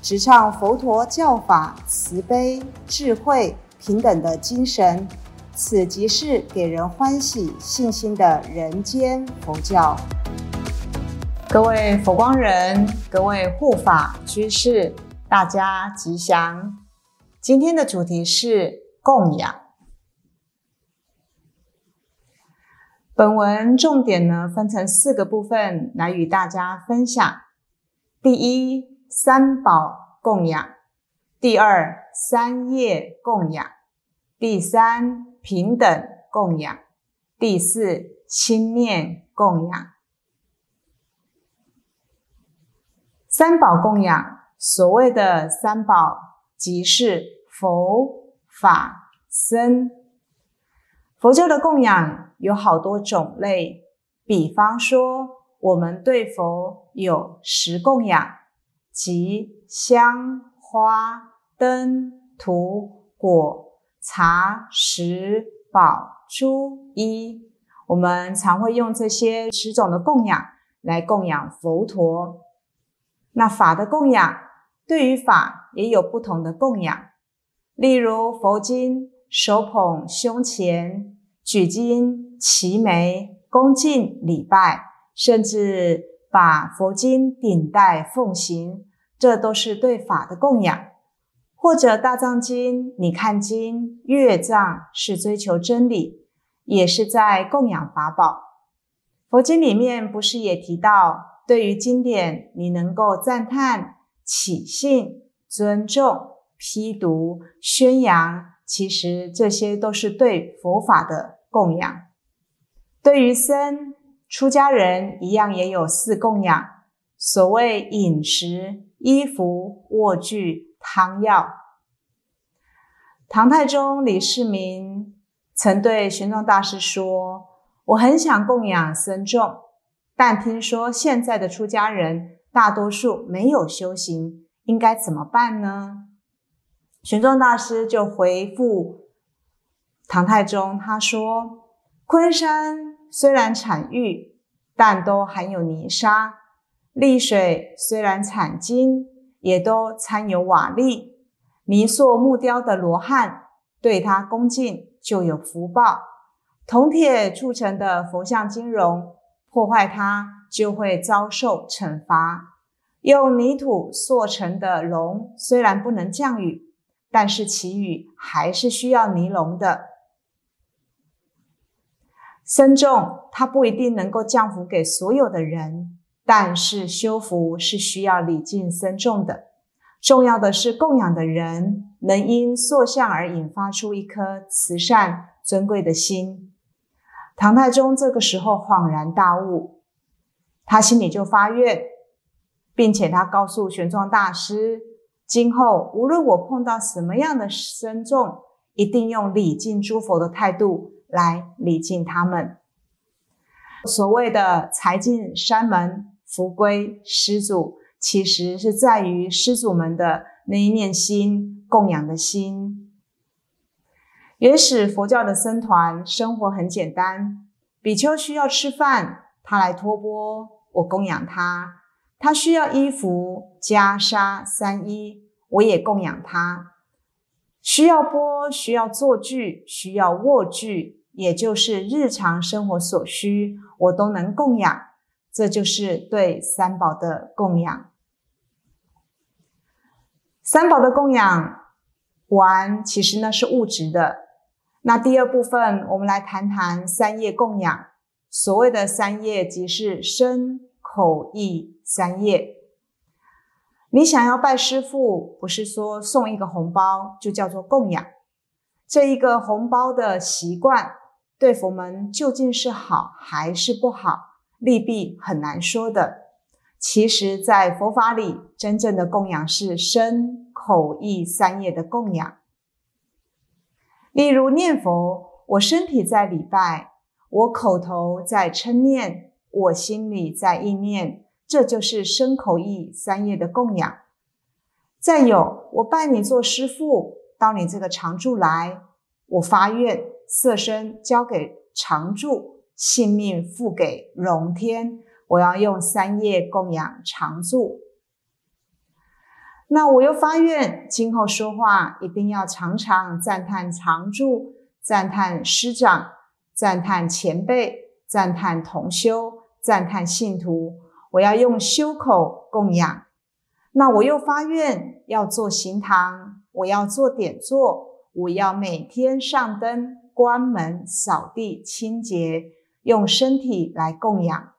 直唱佛陀教法慈悲、智慧、平等的精神。此即是给人欢喜、信心的人间佛教。各位佛光人，各位护法居士，大家吉祥。今天的主题是供养。本文重点呢，分成四个部分来与大家分享。第一，三宝供养；第二，三业供养；第三。平等供养，第四心念供养，三宝供养。所谓的三宝，即是佛法僧。佛教的供养有好多种类，比方说，我们对佛有十供养，即香花灯土果。茶、食、宝、珠、衣，我们常会用这些十种的供养来供养佛陀。那法的供养，对于法也有不同的供养。例如佛经，手捧胸前，举经齐眉，恭敬礼拜，甚至把佛经顶戴奉行，这都是对法的供养。或者大藏经，你看经，月藏是追求真理，也是在供养法宝。佛经里面不是也提到，对于经典，你能够赞叹、起信、尊重、批读、宣扬，其实这些都是对佛法的供养。对于僧、出家人一样，也有四供养，所谓饮食、衣服、卧具。汤药。唐太宗李世民曾对玄奘大师说：“我很想供养僧众，但听说现在的出家人大多数没有修行，应该怎么办呢？”玄奘大师就回复唐太宗，他说：“昆山虽然产玉，但都含有泥沙；丽水虽然产金。”也都掺有瓦砾、泥塑木雕的罗汉，对他恭敬就有福报；铜铁铸成的佛像金容，破坏它就会遭受惩罚。用泥土塑成的龙，虽然不能降雨，但是祈雨还是需要泥龙的。僧众他不一定能够降福给所有的人。但是修福是需要礼敬僧众的，重要的是供养的人能因塑像而引发出一颗慈善尊贵的心。唐太宗这个时候恍然大悟，他心里就发愿，并且他告诉玄奘大师，今后无论我碰到什么样的僧众，一定用礼敬诸佛的态度来礼敬他们。所谓的财进山门。福归施主，其实是在于施主们的那一念心供养的心。原始佛教的僧团生活很简单，比丘需要吃饭，他来托钵，我供养他；他需要衣服、袈裟、三衣，我也供养他；需要钵、需要坐具、需要卧具，也就是日常生活所需，我都能供养。这就是对三宝的供养。三宝的供养完，其实呢是物质的。那第二部分，我们来谈谈三业供养。所谓的三业，即是身、口、意三业。你想要拜师傅，不是说送一个红包就叫做供养。这一个红包的习惯，对佛门究竟是好还是不好？利弊很难说的。其实，在佛法里，真正的供养是身、口意三业的供养。例如念佛，我身体在礼拜，我口头在称念，我心里在意念，这就是身口意三业的供养。再有，我拜你做师父，到你这个常住来，我发愿色身交给常住，性命付给龙天，我要用三业供养常住。那我又发愿，今后说话一定要常常赞叹常住，赞叹师长，赞叹前辈，赞叹同修，赞叹信徒。我要用修口供养。那我又发愿要做行堂，我要做点座，我要每天上灯、关门、扫地、清洁，用身体来供养。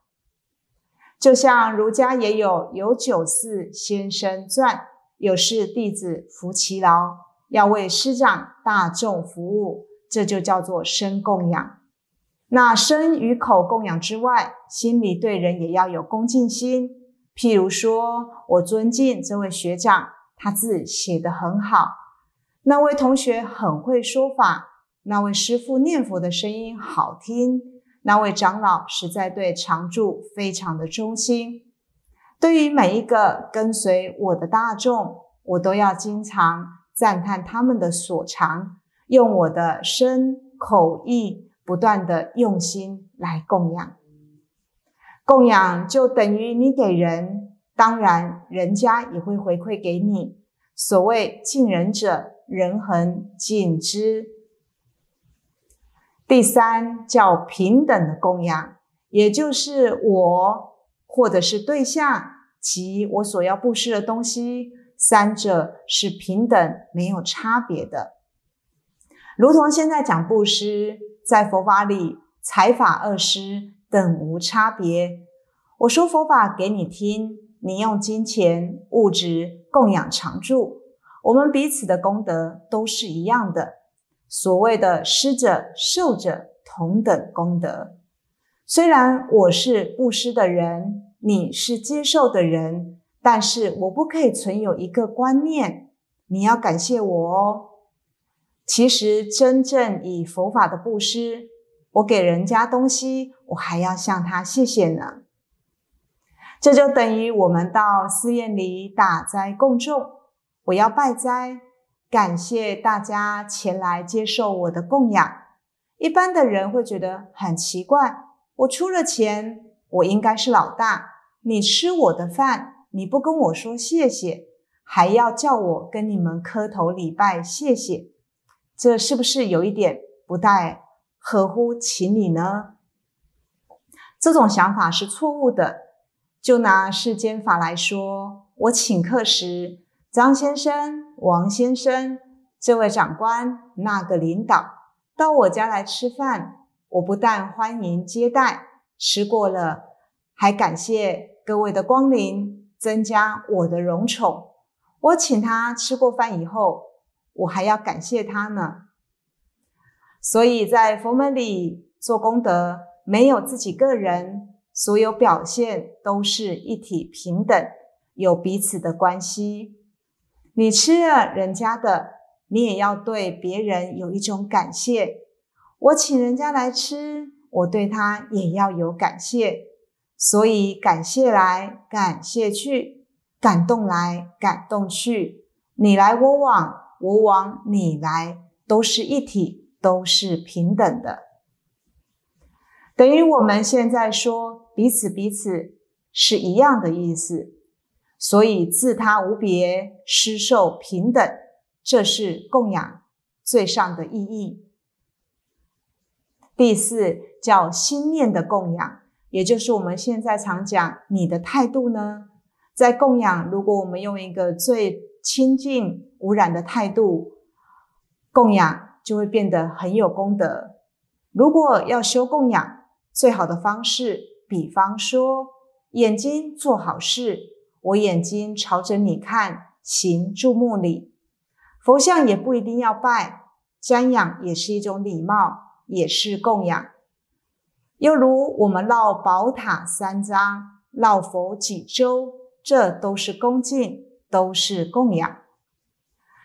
就像儒家也有有九四先生传。有事弟子服其劳，要为师长大众服务，这就叫做身供养。那身与口供养之外，心里对人也要有恭敬心。譬如说，我尊敬这位学长，他字写得很好；那位同学很会说法；那位师傅念佛的声音好听；那位长老实在对常住非常的忠心。对于每一个跟随我的大众，我都要经常赞叹他们的所长，用我的身口意不断的用心来供养。供养就等于你给人，当然人家也会回馈给你。所谓敬人者，人恒敬之。第三叫平等的供养，也就是我。或者是对象及我所要布施的东西，三者是平等没有差别的。如同现在讲布施，在佛法里财法二施等无差别。我说佛法给你听，你用金钱物质供养常住，我们彼此的功德都是一样的。所谓的施者受者同等功德。虽然我是布施的人，你是接受的人，但是我不可以存有一个观念，你要感谢我哦。其实真正以佛法的布施，我给人家东西，我还要向他谢谢呢。这就等于我们到寺院里打斋供众，我要拜斋，感谢大家前来接受我的供养。一般的人会觉得很奇怪。我出了钱，我应该是老大。你吃我的饭，你不跟我说谢谢，还要叫我跟你们磕头礼拜谢谢，这是不是有一点不太合乎情理呢？这种想法是错误的。就拿世间法来说，我请客时，张先生、王先生，这位长官、那个领导到我家来吃饭。我不但欢迎接待，吃过了，还感谢各位的光临，增加我的荣宠。我请他吃过饭以后，我还要感谢他呢。所以在佛门里做功德，没有自己个人，所有表现都是一体平等，有彼此的关系。你吃了人家的，你也要对别人有一种感谢。我请人家来吃，我对他也要有感谢，所以感谢来，感谢去，感动来，感动去，你来我往，我往你来，都是一体，都是平等的。等于我们现在说彼此彼此是一样的意思，所以自他无别，施受平等，这是供养最上的意义。第四叫心念的供养，也就是我们现在常讲你的态度呢，在供养，如果我们用一个最清净无染的态度供养，就会变得很有功德。如果要修供养，最好的方式，比方说眼睛做好事，我眼睛朝着你看，行注目礼。佛像也不一定要拜，瞻仰也是一种礼貌。也是供养，又如我们绕宝塔三匝，绕佛几周，这都是恭敬，都是供养。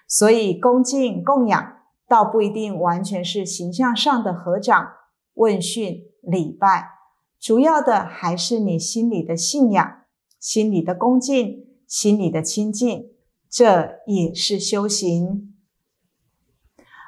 所以恭敬供养，倒不一定完全是形象上的合掌、问讯、礼拜，主要的还是你心里的信仰、心里的恭敬、心里的清净，这也是修行。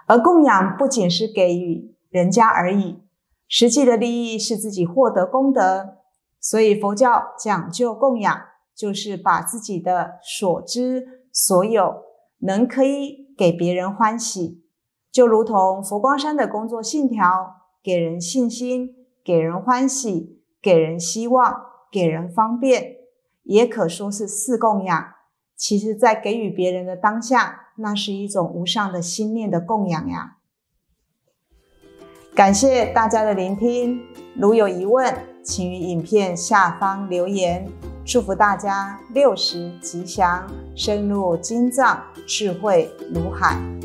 而供养不仅是给予人家而已，实际的利益是自己获得功德。所以佛教讲究供养，就是把自己的所知所有能可以给别人欢喜，就如同佛光山的工作信条：给人信心，给人欢喜，给人希望，给人方便，也可说是四供养。其实，在给予别人的当下，那是一种无上的心念的供养呀。感谢大家的聆听，如有疑问，请于影片下方留言。祝福大家六十吉祥，深入经藏，智慧如海。